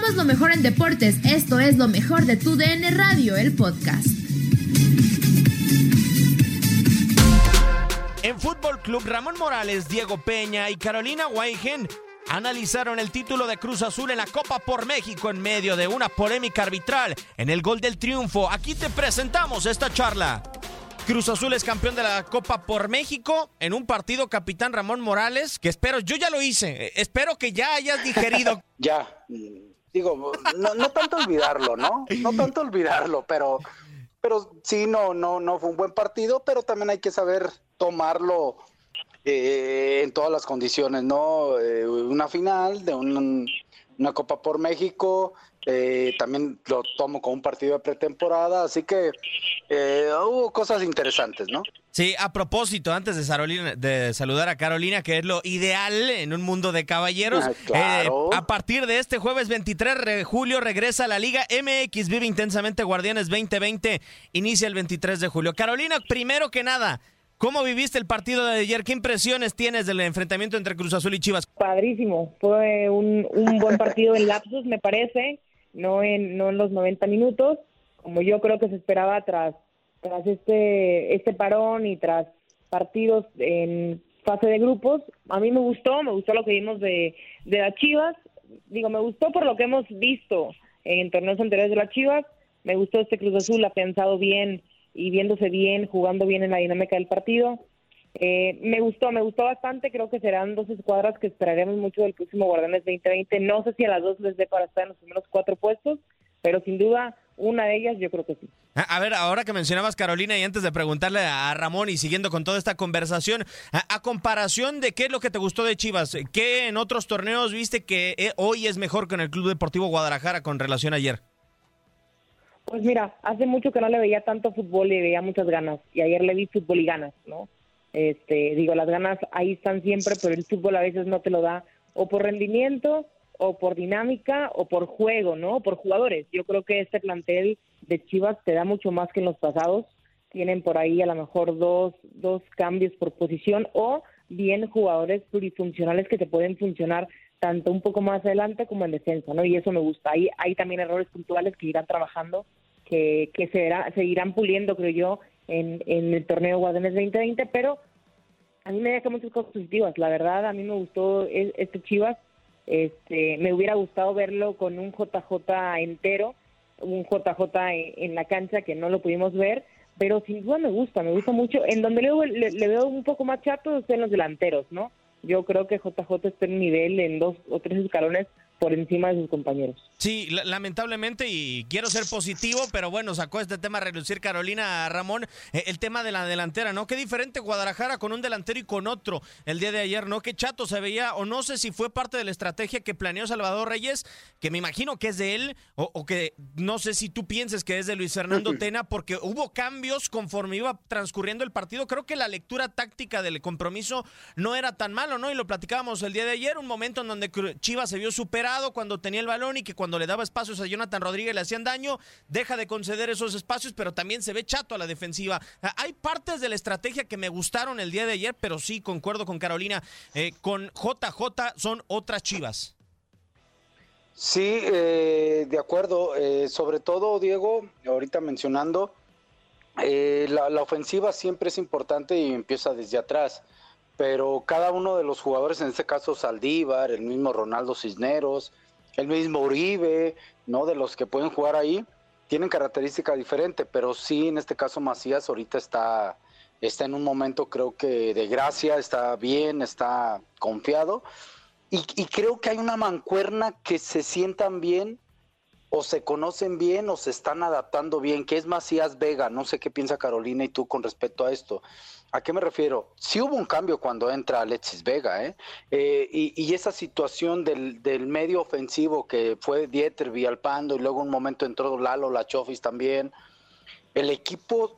Somos lo mejor en deportes. Esto es lo mejor de tu DN Radio, el podcast. En Fútbol Club, Ramón Morales, Diego Peña y Carolina Weigen analizaron el título de Cruz Azul en la Copa por México en medio de una polémica arbitral en el gol del triunfo. Aquí te presentamos esta charla. Cruz Azul es campeón de la Copa por México en un partido capitán Ramón Morales, que espero, yo ya lo hice, eh, espero que ya hayas digerido. ya, digo, no, tanto olvidarlo, ¿no? No tanto olvidarlo, pero, pero sí, no, no, no fue un buen partido, pero también hay que saber tomarlo eh, en todas las condiciones, ¿no? Eh, una final de una Copa por México, eh, también lo tomo como un partido de pretemporada, así que eh, hubo cosas interesantes, ¿no? Sí, a propósito, antes de, de, saludar a Carolina, que es lo ideal en un mundo de caballeros, ah, eh, a partir de este jueves 23 de julio regresa a la Liga MX Vive Intensamente Guardianes 2020, inicia el 23 de julio. Carolina, primero que nada, ¿Cómo viviste el partido de ayer? ¿Qué impresiones tienes del enfrentamiento entre Cruz Azul y Chivas? Padrísimo, fue un, un buen partido en lapsos, me parece no en, no en los 90 minutos, como yo creo que se esperaba tras, tras este, este parón y tras partidos en fase de grupos. A mí me gustó, me gustó lo que vimos de, de las Chivas. Digo, me gustó por lo que hemos visto en torneos anteriores de las Chivas. Me gustó este Cruz Azul, ha pensado bien y viéndose bien, jugando bien en la dinámica del partido. Eh, me gustó, me gustó bastante. Creo que serán dos escuadras que esperaremos mucho del próximo Guardianes 2020. No sé si a las dos les dé para estar en los primeros cuatro puestos, pero sin duda una de ellas yo creo que sí. A ver, ahora que mencionabas Carolina y antes de preguntarle a Ramón y siguiendo con toda esta conversación, a, comparación de qué es lo que te gustó de Chivas, ¿qué en otros torneos viste que eh, hoy es mejor que en el Club Deportivo Guadalajara con relación a ayer? Pues mira, hace mucho que no le veía tanto fútbol y veía muchas ganas. Y ayer le vi fútbol y ganas, ¿no? Este, digo, las ganas ahí están siempre, pero el fútbol a veces no te lo da o por rendimiento o por dinámica o por juego, ¿no? Por jugadores. Yo creo que este plantel de Chivas te da mucho más que en los pasados. Tienen por ahí a lo mejor dos, dos cambios por posición o bien jugadores plurifuncionales que te pueden funcionar tanto un poco más adelante como en defensa, ¿no? Y eso me gusta. Ahí hay también errores puntuales que irán trabajando, que, que se, seguirán puliendo, creo yo, en, el torneo Guadalajara 2020, pero a mí me deja muchas cosas positivas. La verdad, a mí me gustó e, este Chivas. Este, me hubiera gustado verlo con un JJ entero, un JJ en, la cancha que no lo pudimos ver, pero sin duda me gusta, me gusta mucho. En donde le, le, veo un poco más chato es en los delanteros, ¿no? Yo creo que JJ está en nivel en dos o tres escalones por encima de sus compañeros. Sí, lamentablemente, y quiero ser positivo, pero bueno, sacó este tema a relucir Carolina Ramón, eh, el tema de la delantera, ¿no? Qué diferente Guadalajara con un delantero y con otro el día de ayer, ¿no? Qué chato se veía, o no sé si fue parte de la estrategia que planeó Salvador Reyes, que me imagino que es de él, o, que no sé si tú pienses que es de Luis Fernando Tena, porque hubo cambios conforme iba transcurriendo el partido. Creo que la lectura táctica del compromiso no era tan malo, ¿no? Y lo platicábamos el día de ayer, un momento en donde Chivas se vio superado cuando tenía el balón y que cuando le daba espacios a Jonathan Rodríguez le hacían daño, deja de conceder esos espacios, pero también se ve chato a la defensiva. Ah, hay partes de la estrategia que me gustaron el día de ayer, pero sí, concuerdo con Carolina, eh, con JJ son otras chivas. Sí, eh, de acuerdo. Eh, sobre todo, Diego, ahorita mencionando, la, la, ofensiva siempre es importante y empieza desde atrás, pero cada uno de los jugadores, en este caso Saldívar, el mismo Ronaldo Cisneros, el mismo Uribe, ¿no? De los que pueden jugar ahí, tienen característica diferente, pero sí, en este caso Macías ahorita está, está en un momento creo que de gracia, está bien, está confiado. Y, y creo que hay una mancuerna que se sientan bien o se conocen bien o se están adaptando bien, que es Macías Vega, no sé qué piensa Carolina y tú con respecto a esto. ¿A qué me refiero? Sí hubo un cambio cuando entra Alexis Vega, ¿eh? eh y, esa situación del, medio ofensivo que fue Dieter Villalpando y luego un momento entró Lalo Lachofis también, el equipo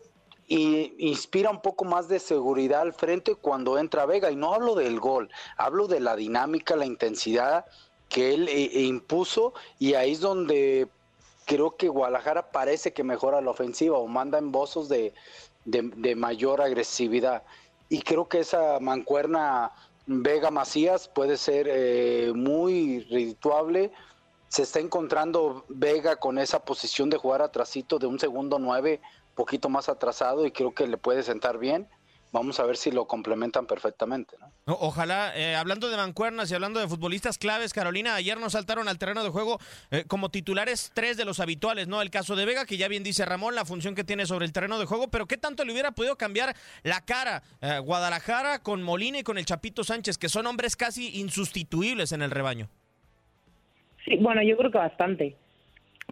inspira un poco más de seguridad al frente cuando entra Vega. Y no hablo del gol, hablo de la dinámica, la intensidad que él eh, eh, impuso y ahí es donde creo que Guadalajara parece que mejora la ofensiva o manda en bozos de, de, mayor agresividad. Y creo que esa mancuerna Vega Macías puede ser eh, muy redituable. Se está encontrando Vega con esa posición de jugar atrasito de un segundo nueve, poquito más atrasado, y creo que le puede sentar bien vamos a ver si lo complementan perfectamente. ¿no? Ojalá, eh, hablando de mancuernas y hablando de futbolistas claves, Carolina, ayer nos saltaron al terreno de juego eh, como titulares tres de los habituales, ¿no? El caso de Vega, que ya bien dice Ramón, la función que tiene sobre el terreno de juego, pero ¿qué tanto le hubiera podido cambiar la cara eh, Guadalajara con Molina y con el Chapito Sánchez, que son hombres casi insustituibles en el rebaño? Sí, bueno, yo creo que bastante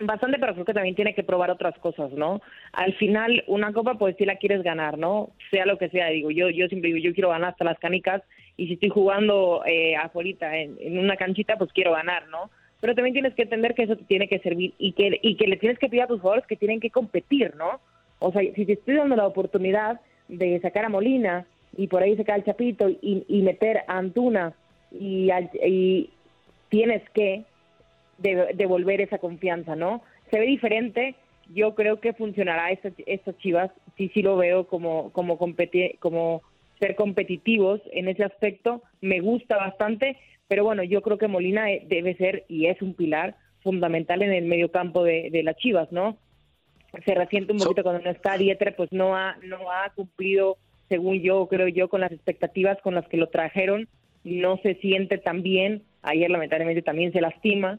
bastante, pero creo que también tiene que probar otras cosas, ¿no? Al final, una copa, pues si la quieres ganar, ¿no? Sea lo que sea, digo, yo, yo siempre digo, yo quiero ganar hasta las canicas, y si estoy jugando eh, afuera en, en una canchita, pues quiero ganar, ¿no? Pero también tienes que entender que eso te tiene que servir y que, y que le tienes que pedir a tus jugadores que tienen que competir, ¿no? O sea, si te estoy dando la oportunidad de sacar a Molina y por ahí sacar al Chapito y, y meter a Antuna y, y tienes que de, devolver esa confianza, ¿no? Se ve diferente, yo creo que funcionará estas Chivas, sí, sí lo veo como, como, como ser competitivos en ese aspecto, me gusta bastante, pero bueno, yo creo que Molina eh, debe ser y es un pilar fundamental en el medio campo de, las Chivas, ¿no? Se resiente un poquito cuando no está Dieter, pues no ha, no ha cumplido, según yo, creo yo, con las expectativas con las que lo trajeron, no se siente tan bien, ayer lamentablemente también se lastima,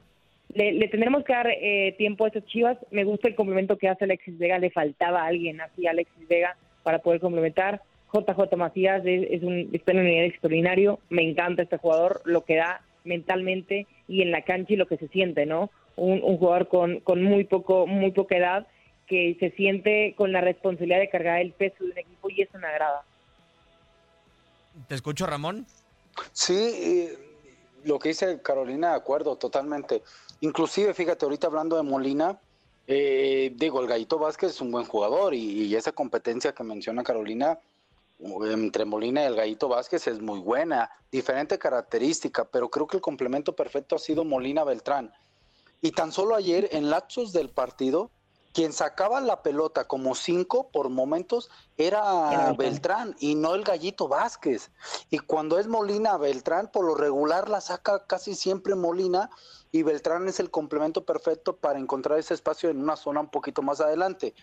le, tendremos que dar eh, tiempo a esas chivas. Me gusta el complemento que hace Alexis Vega. Le faltaba alguien así a Alexis Vega para poder complementar. JJ Macías es, un, está en un nivel extraordinario. Me encanta este jugador, lo que da mentalmente y en la cancha y lo que se siente, ¿no? Un, jugador con, con muy poco muy poca edad que se siente con la responsabilidad de cargar el peso de un equipo y eso me agrada. ¿Te escucho, Ramón? Sí, eh, lo que dice Carolina, de acuerdo, totalmente. Inclusive, fíjate, ahorita hablando de Molina, eh, digo, el Gallito Vázquez es un buen jugador y, esa competencia que menciona Carolina entre Molina y el Gallito Vázquez es muy buena, diferente característica, pero creo que el complemento perfecto ha sido Molina Beltrán. Y tan solo ayer, en lapsos del partido, quien sacaba la pelota como cinco por momentos era Beltrán y no el Gallito Vázquez. Y cuando es Molina Beltrán, por lo regular la saca casi siempre Molina y Beltrán es el complemento perfecto para encontrar ese espacio en una zona un poquito más adelante.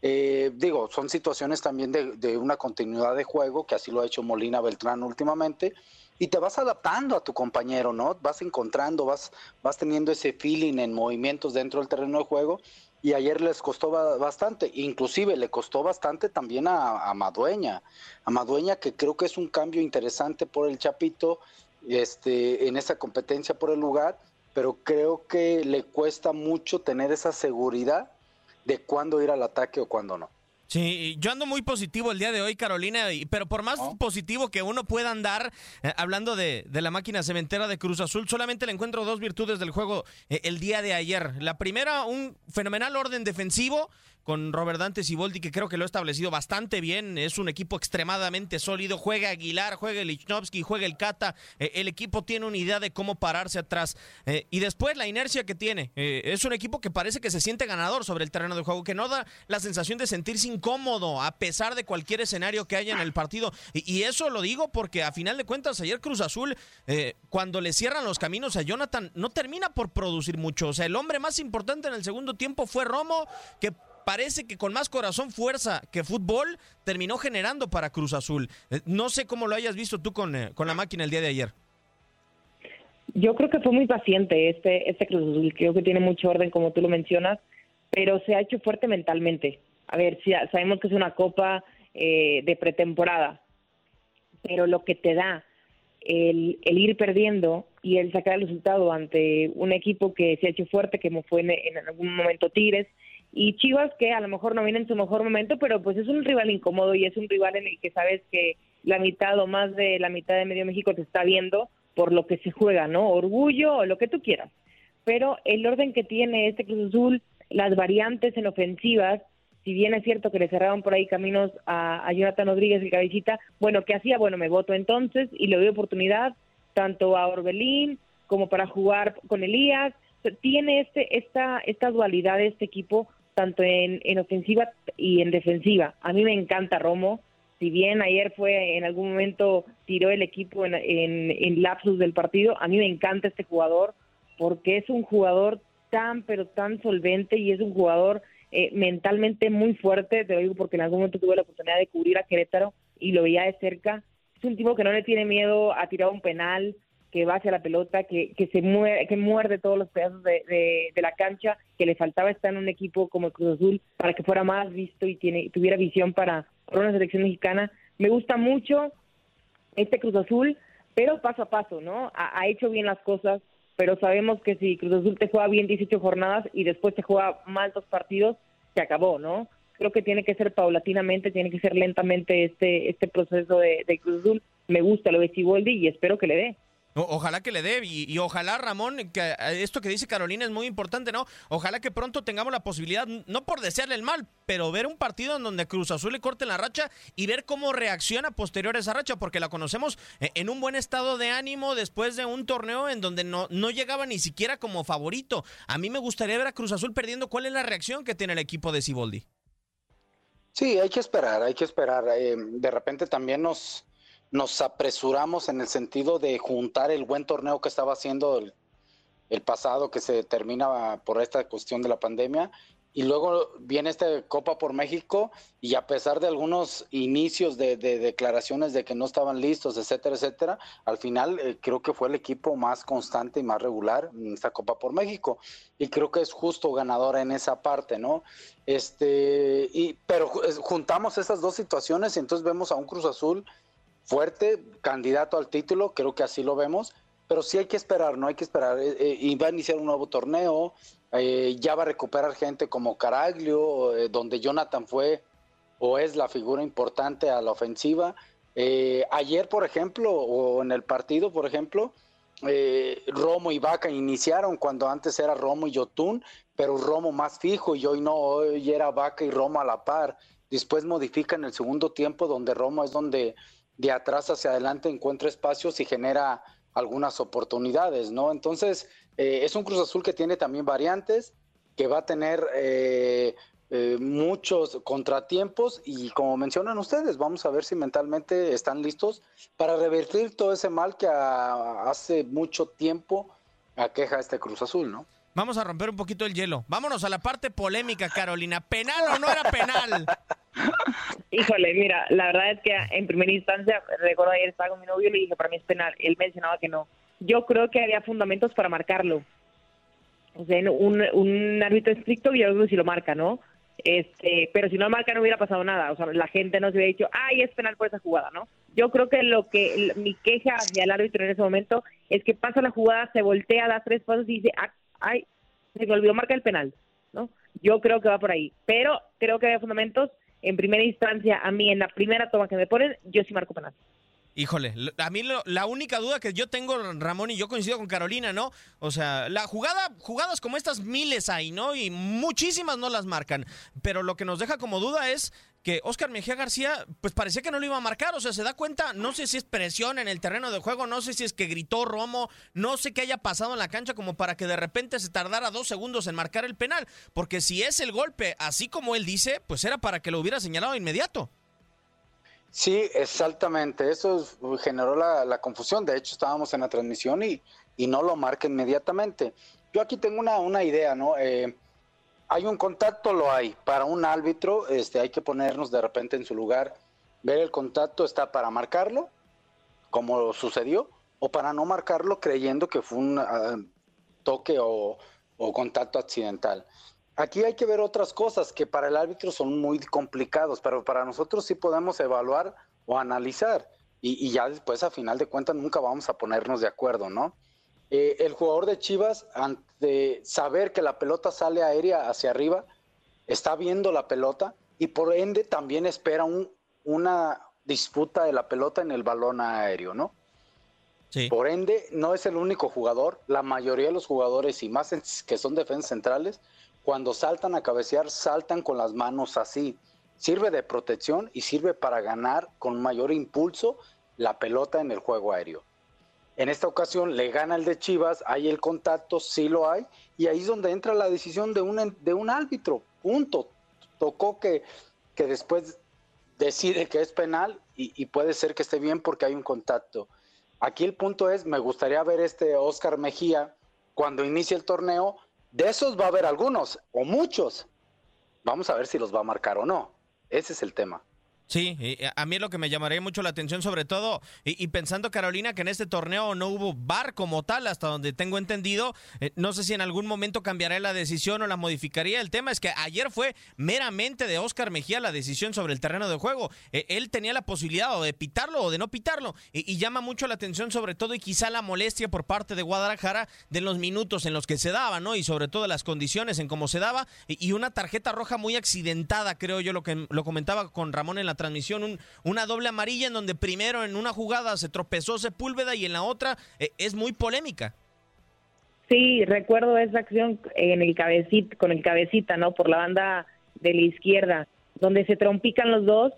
Eh, digo, son situaciones también de, una continuidad de juego, que así lo ha hecho Molina Beltrán últimamente, y te vas adaptando a tu compañero, ¿no? Vas encontrando, vas, vas teniendo ese feeling en movimientos dentro del terreno de juego, y ayer les costó bastante, inclusive le costó bastante también a, a Madueña, a Madueña que creo que es un cambio interesante por el Chapito, este, en esa competencia por el lugar, pero creo que le cuesta mucho tener esa seguridad de cuándo ir al ataque o cuándo no. Sí, yo ando muy positivo el día de hoy, Carolina, pero por más positivo que uno pueda andar, eh, hablando de, de, la máquina cementera de Cruz Azul, solamente le encuentro dos virtudes del juego eh, el día de ayer. La primera, un fenomenal orden defensivo con Robert Dante Siboldi, que creo que lo ha establecido bastante bien. Es un equipo extremadamente sólido. Juega Aguilar, juega Lichnowsky, juega el Cata. Eh, el equipo tiene una idea de cómo pararse atrás. Eh, y después la inercia que tiene. Eh, es un equipo que parece que se siente ganador sobre el terreno de juego, que no da la sensación de sentirse incómodo a pesar de cualquier escenario que haya en el partido. Y, y eso lo digo porque a final de cuentas ayer Cruz Azul, cuando le cierran los caminos a Jonathan, no termina por producir mucho. O sea, el hombre más importante en el segundo tiempo fue Romo, que parece que con más corazón, fuerza que fútbol, terminó generando para Cruz Azul. Eh, no sé cómo lo hayas visto tú con, eh, con la máquina el día de ayer. Yo creo que fue muy paciente este, este Cruz Azul. Creo que tiene mucho orden, como tú lo mencionas, pero se ha hecho fuerte mentalmente. A ver, si sabemos que es una copa eh, de pretemporada, pero lo que te da el, ir perdiendo y el sacar el resultado ante un equipo que se ha hecho fuerte, como fue en algún momento Tigres, y Chivas que a lo mejor no viene en su mejor momento, pero pues es un rival incómodo y es un rival en el que sabes que la mitad o más de la mitad de medio México te está viendo por lo que se juega, ¿no? Orgullo o lo que tú quieras. Pero el orden que tiene este Cruz Azul, las variantes en ofensivas, si bien es cierto que le cerraron por ahí caminos a, a Jonathan Rodríguez y Cabecita, bueno, ¿qué hacía? Bueno, me voto entonces y le doy oportunidad tanto a Orbelín como para jugar con Elías. tiene este, esta, esta dualidad de este equipo tanto en, en ofensiva y en defensiva. A mí me encanta Romo, si bien ayer fue en algún momento tiró el equipo en, lapsus del partido, a mí me encanta este jugador porque es un jugador tan pero tan solvente y es un jugador eh, mentalmente muy fuerte, te lo digo porque en algún momento tuve la oportunidad de cubrir a Querétaro y lo veía de cerca. Es un tipo que no le tiene miedo a tirar un penal, que va hacia la pelota, que, que se muerde, que muerde todos los pedazos de, de, la cancha, que le faltaba estar en un equipo como el Cruz Azul para que fuera más visto y tiene, tuviera visión para, una selección mexicana. Me gusta mucho este Cruz Azul, pero paso a paso, ¿no? Ha, ha, hecho bien las cosas, pero sabemos que si Cruz Azul te juega bien 18 jornadas y después te juega mal dos partidos, se acabó, ¿no? Creo que tiene que ser paulatinamente, tiene que ser lentamente este este proceso de, de Cruz Azul. Me gusta lo de Ciboldi y espero que le dé ojalá que le dé y, ojalá, Ramón, que eh, esto que dice Carolina es muy importante, ¿no? Ojalá que pronto tengamos la posibilidad, no por desearle el mal, pero ver un partido en donde Cruz Azul le corte la racha y ver cómo reacciona posterior a esa racha, porque la conocemos eh, en un buen estado de ánimo después de un torneo en donde no, no llegaba ni siquiera como favorito. A mí me gustaría ver a Cruz Azul perdiendo. ¿Cuál es la reacción que tiene el equipo de Ciboldi? Sí, hay que esperar, hay que esperar. Eh, de repente también nos nos apresuramos en el sentido de juntar el buen torneo que estaba haciendo el, pasado, que se termina por esta cuestión de la pandemia, y luego viene esta Copa por México, y a pesar de algunos inicios de, declaraciones de que no estaban listos, etcétera, etcétera, al final eh, creo que fue el equipo más constante y más regular en esta Copa por México, y creo que es justo ganador en esa parte, ¿no? Este, y, pero juntamos esas dos situaciones y entonces vemos a un Cruz Azul fuerte, candidato al título, creo que así lo vemos, pero sí hay que esperar, no hay que esperar. Eh, eh, y va a iniciar un nuevo torneo, eh, ya va a recuperar gente como Caraglio, donde Jonathan fue o es la figura importante a la ofensiva. ayer, por ejemplo, o en el partido, por ejemplo, Romo y Vaca iniciaron cuando antes era Romo y Yotun, pero Romo más fijo y hoy no, hoy era Vaca y Romo a la par. Después modifica en el segundo tiempo donde Romo es donde de atrás hacia adelante encuentra espacios y genera algunas oportunidades, ¿no? Entonces, eh, es un Cruz Azul que tiene también variantes, que va a tener eh, eh, muchos contratiempos y como mencionan ustedes, vamos a ver si mentalmente están listos para revertir todo ese mal que hace mucho tiempo aqueja este Cruz Azul, ¿no? Vamos a romper un poquito el hielo. Vámonos a la parte polémica, Carolina. ¿Penal o no era penal? Híjole, mira, la verdad es que en primera instancia, recuerdo ayer estaba con mi novio y le dije, para mí es penal. Él mencionaba que no. Yo creo que había fundamentos para marcarlo. O sea, un, un árbitro estricto, yo creo que si lo marca, ¿no? Este, pero si no marca no hubiera pasado nada. O sea, la gente no se hubiera dicho, ay, es penal por esa jugada, ¿no? Yo creo que lo que mi queja hacia el árbitro en ese momento es que pasa la jugada, se voltea, da tres pasos y dice, ah, ay, se me olvidó marcar el penal, ¿no? Yo creo que va por ahí, pero creo que hay fundamentos. En primera instancia, a mí en la primera toma que me ponen, yo sí marco penal. Híjole, a mí la única duda que yo tengo, Ramón, y yo coincido con Carolina, ¿no? O sea, la jugada, jugadas como estas miles hay, ¿no? Y muchísimas no las marcan. Pero lo que nos deja como duda es que Oscar Mejía García, pues parecía que no lo iba a marcar. O sea, se da cuenta, no sé si es presión en el terreno de juego, no sé si es que gritó Romo, no sé qué haya pasado en la cancha como para que de repente se tardara dos segundos en marcar el penal. Porque si es el golpe, así como él dice, pues era para que lo hubiera señalado de inmediato. Sí, exactamente. Eso generó la, confusión. De hecho, estábamos en la transmisión y, y no lo marca inmediatamente. Yo aquí tengo una, una idea, ¿no? Eh, hay un contacto, lo hay. Para un árbitro, este, hay que ponernos de repente en su lugar, ver el contacto, está para marcarlo, como sucedió, o para no marcarlo creyendo que fue un ah, toque o, o contacto accidental. Aquí hay que ver otras cosas que para el árbitro son muy complicados, pero para nosotros sí podemos evaluar o analizar. Y, ya después, a final de cuentas, nunca vamos a ponernos de acuerdo, ¿no? Eh, el jugador de Chivas, ante saber que la pelota sale aérea hacia arriba, está viendo la pelota y por ende también espera un, una disputa de la pelota en el balón aéreo, ¿no? Sí. Por ende, no es el único jugador. La mayoría de los jugadores, y más que son defensas centrales, cuando saltan a cabecear, saltan con las manos así. Sirve de protección y sirve para ganar con mayor impulso la pelota en el juego aéreo. En esta ocasión le gana el de Chivas, hay el contacto, sí lo hay, y ahí es donde entra la decisión de un, un árbitro, punto. Tocó que, que después decide que es penal y, y, puede ser que esté bien porque hay un contacto. Aquí el punto es, me gustaría ver este Oscar Mejía cuando inicie el torneo, de esos va a haber algunos o muchos. Vamos a ver si los va a marcar o no. Ese es el tema. Sí, eh, a mí lo que me llamaría mucho la atención, sobre todo, y, pensando, Carolina, que en este torneo no hubo bar como tal, hasta donde tengo entendido, eh, no sé si en algún momento cambiará la decisión o la modificaría. El tema es que ayer fue meramente de Oscar Mejía la decisión sobre el terreno de juego. Eh, él tenía la posibilidad o de pitarlo o de no pitarlo, y, llama mucho la atención, sobre todo, y quizá la molestia por parte de Guadalajara de los minutos en los que se daba, ¿no? Y sobre todo las condiciones en cómo se daba, y, y una tarjeta roja muy accidentada, creo yo, lo que lo comentaba con Ramón en la transmisión, una doble amarilla en donde primero en una jugada se tropezó Sepúlveda y en la otra eh, es muy polémica. Sí, recuerdo esa acción en el cabecita, con el cabecita, ¿no? Por la banda de la izquierda, donde se trompican los dos.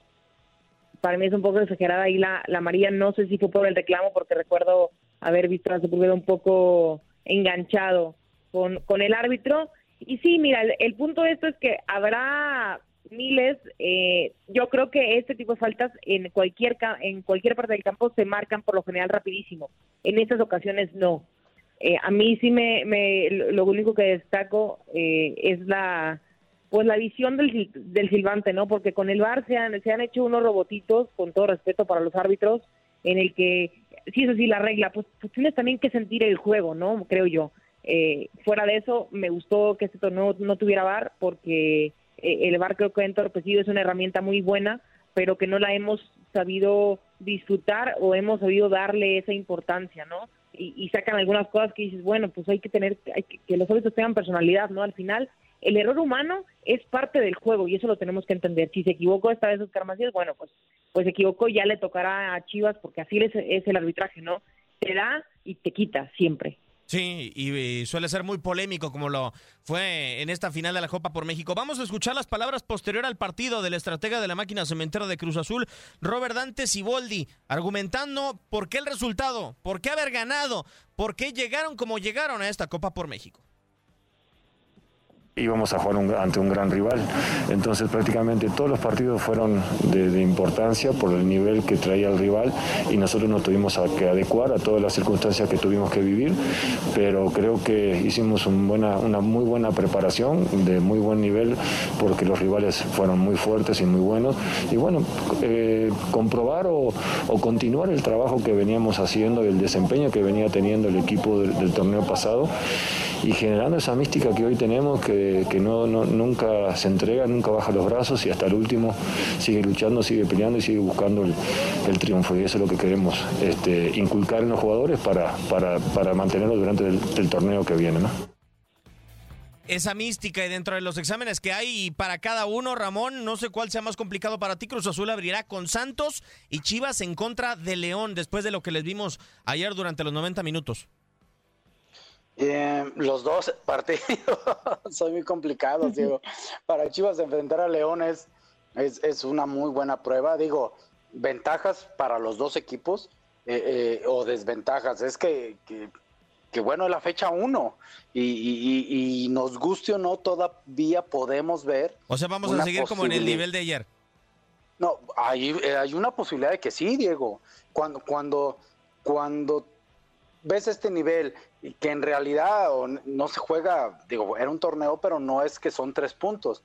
Para mí es un poco exagerada ahí la, la amarilla. No sé si fue por el reclamo, porque recuerdo haber visto a Sepúlveda un poco enganchado con, con el árbitro. Y sí, mira, el, el punto de esto es que habrá miles, eh, yo creo que este tipo de faltas en cualquier en cualquier parte del campo se marcan por lo general rapidísimo. En estas ocasiones no. Eh, a mí sí me, me, lo único que destaco eh, es la pues la visión del, del silbante, ¿no? Porque con el VAR se han, se han hecho unos robotitos, con todo respeto para los árbitros, en el que, si es así la regla, pues, pues, tienes también que sentir el juego, ¿no? Creo yo. fuera de eso, me gustó que este torneo no tuviera VAR porque eh, el bar creo que ha entorpecido, es una herramienta muy buena, pero que no la hemos sabido disfrutar o hemos sabido darle esa importancia, ¿no? Y, sacan algunas cosas que dices, bueno, pues hay que tener, hay que, los árbitros tengan personalidad, ¿no? Al final, el error humano es parte del juego y eso lo tenemos que entender. Si se equivocó esta vez Oscar Macías, bueno, pues, pues se equivocó ya le tocará a Chivas porque así es el arbitraje, ¿no? Te da y te quita siempre. Sí, y, suele ser muy polémico como lo fue en esta final de la Copa por México. Vamos a escuchar las palabras posterior al partido del estratega de la máquina cementera de Cruz Azul, Robert Dante Siboldi, argumentando por qué el resultado, por qué haber ganado, por qué llegaron como llegaron a esta Copa por México íbamos a jugar ante un gran rival. Entonces prácticamente todos los partidos fueron de, importancia por el nivel que traía el rival y nosotros nos tuvimos que adecuar a todas las circunstancias que tuvimos que vivir, pero creo que hicimos una muy buena preparación de muy buen nivel porque los rivales fueron muy fuertes y muy buenos. Y bueno, eh, comprobar o, continuar el trabajo que veníamos haciendo el desempeño que venía teniendo el equipo del torneo pasado y generando esa mística que hoy tenemos, que, no, nunca se entrega, nunca baja los brazos y hasta el último sigue luchando, sigue peleando y sigue buscando el, triunfo. Y eso es lo que queremos este, inculcar en los jugadores para, para, mantenerlo durante el, torneo que viene. esa mística y dentro de los exámenes que hay para cada uno, Ramón, no sé cuál sea más complicado para ti. Cruz Azul abrirá con Santos y Chivas en contra de León después de lo que les vimos ayer durante los 90 minutos. Eh, los dos partidos son muy complicados, digo. Para Chivas enfrentar a León es, es, una muy buena prueba. Digo, ventajas para los dos equipos eh, eh, o desventajas. Es que, que, bueno, es la fecha uno y, y, nos guste o no, todavía podemos ver. O sea, vamos a seguir como en el nivel de ayer. No, hay, hay una posibilidad de que sí, Diego. Cuando, cuando, cuando ves este nivel y que en realidad no se juega, digo, era un torneo, pero no es que son tres puntos.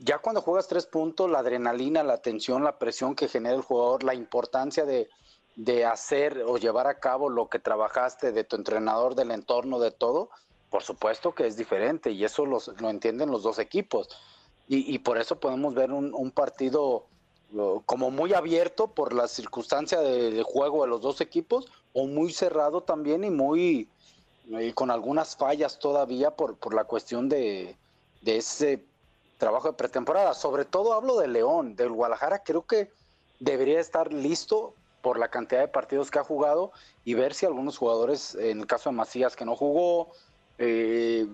Ya cuando juegas tres puntos, la adrenalina, la tensión, la presión que genera el jugador, la importancia de, hacer o llevar a cabo lo que trabajaste, de tu entrenador, del entorno, de todo, por supuesto que es diferente y eso lo entienden los dos equipos. Y, por eso podemos ver un, partido como muy abierto por la circunstancia de, juego de los dos equipos o muy cerrado también y muy con algunas fallas todavía por, por la cuestión de, ese trabajo de pretemporada. Sobre todo hablo de León, del Guadalajara creo que debería estar listo por la cantidad de partidos que ha jugado y ver si algunos jugadores, en el caso de Macías que no jugó, eh,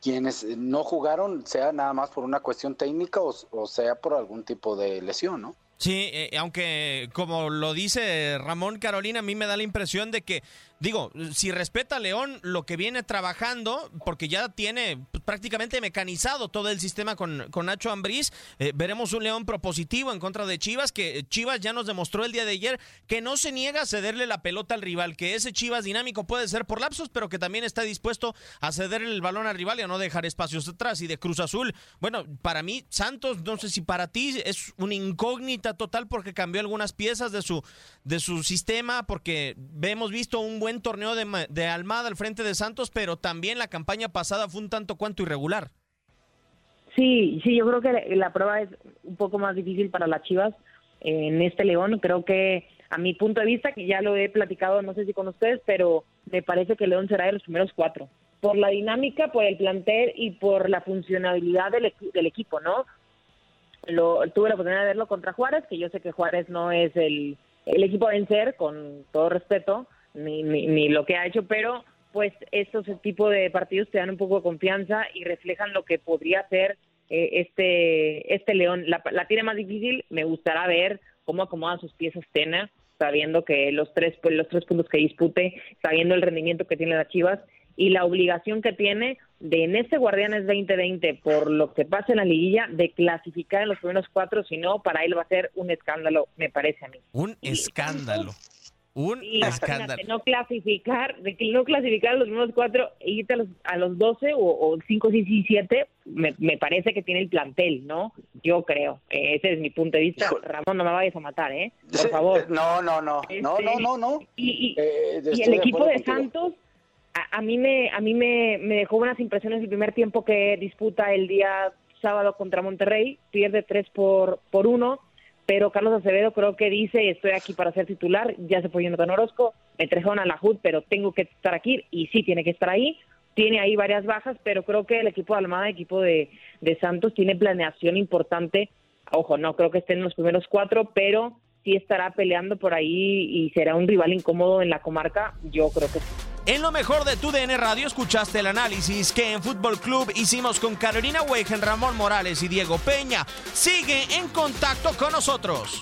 quienes no jugaron, sea nada más por una cuestión técnica o, o sea por algún tipo de lesión, ¿no? Sí, eh, aunque como lo dice Ramón Carolina, a mí me da la impresión de que digo, si respeta a León lo que viene trabajando, porque ya tiene prácticamente mecanizado todo el sistema con, con Nacho Ambriz, eh, veremos un León propositivo en contra de Chivas, que Chivas ya nos demostró el día de ayer que no se niega a cederle la pelota al rival, que ese Chivas dinámico puede ser por lapsos, pero que también está dispuesto a cederle el balón al rival y a no dejar espacios atrás. Y de Cruz Azul, bueno, para mí, Santos, no sé si para ti es una incógnita total porque cambió algunas piezas de su, de su sistema, porque hemos visto un buen torneo de, de Almada al frente de Santos, pero también la campaña pasada fue un tanto cuanto irregular. Sí, sí, yo creo que la prueba es un poco más difícil para las Chivas en este León. Creo que a mi punto de vista, que ya lo he platicado, no sé si con ustedes, pero me parece que León será de los primeros cuatro. Por la dinámica, por el plantel y por la funcionalidad del, del equipo, ¿no? Lo, tuve la oportunidad de verlo contra Juárez, que yo sé que Juárez no es el, el equipo a vencer, con todo respeto, ni, ni, lo que ha hecho, pero pues estos tipos de partidos te dan un poco de confianza y reflejan lo que podría ser eh, este este León. La, tiene más difícil, me gustará ver cómo acomoda sus piezas Tena, sabiendo que los tres pues, los tres puntos que dispute, sabiendo el rendimiento que tiene las Chivas y la obligación que tiene de en este Guardianes 2020, por lo que pasa en la liguilla, de clasificar en los primeros cuatro, si no, para él va a ser un escándalo, me parece a mí. Un escándalo. Un escándalo. No clasificar, de que no clasificar a los primeros cuatro e irte a los, a los 12 o, cinco, 5, 6 y 7, me, me, parece que tiene el plantel, ¿no? Yo creo. ese es mi punto de vista. Ramón, no me vayas a matar, ¿eh? Por favor. No, no, no. no, no, no, no. Y, y, eh, el equipo de, Santos, a, mí, me, a mí me, me dejó buenas impresiones el primer tiempo que disputa el día sábado contra Monterrey. Pierde 3 por, por 1 pero Carlos Acevedo creo que dice, estoy aquí para ser titular, ya se fue Jonathan Orozco, me trajeron a la HUD, pero tengo que estar aquí, y sí tiene que estar ahí, tiene ahí varias bajas, pero creo que el equipo de Almada, el equipo de, de Santos, tiene planeación importante, ojo, no creo que estén en los primeros cuatro, pero sí estará peleando por ahí y será un rival incómodo en la comarca, yo creo que sí. En lo mejor de tu DN Radio escuchaste el análisis que en Fútbol Club hicimos con Carolina Weigen, Ramón Morales y Diego Peña. Sigue en contacto con nosotros.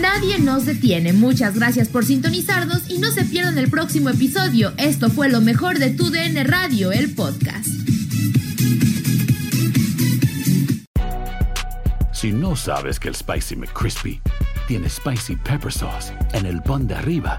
Nadie nos detiene. Muchas gracias por sintonizarnos y no se pierdan el próximo episodio. Esto fue lo mejor de tu DN Radio, el podcast. Si no sabes que el Spicy McCrispy tiene Spicy Pepper Sauce en el pan de arriba,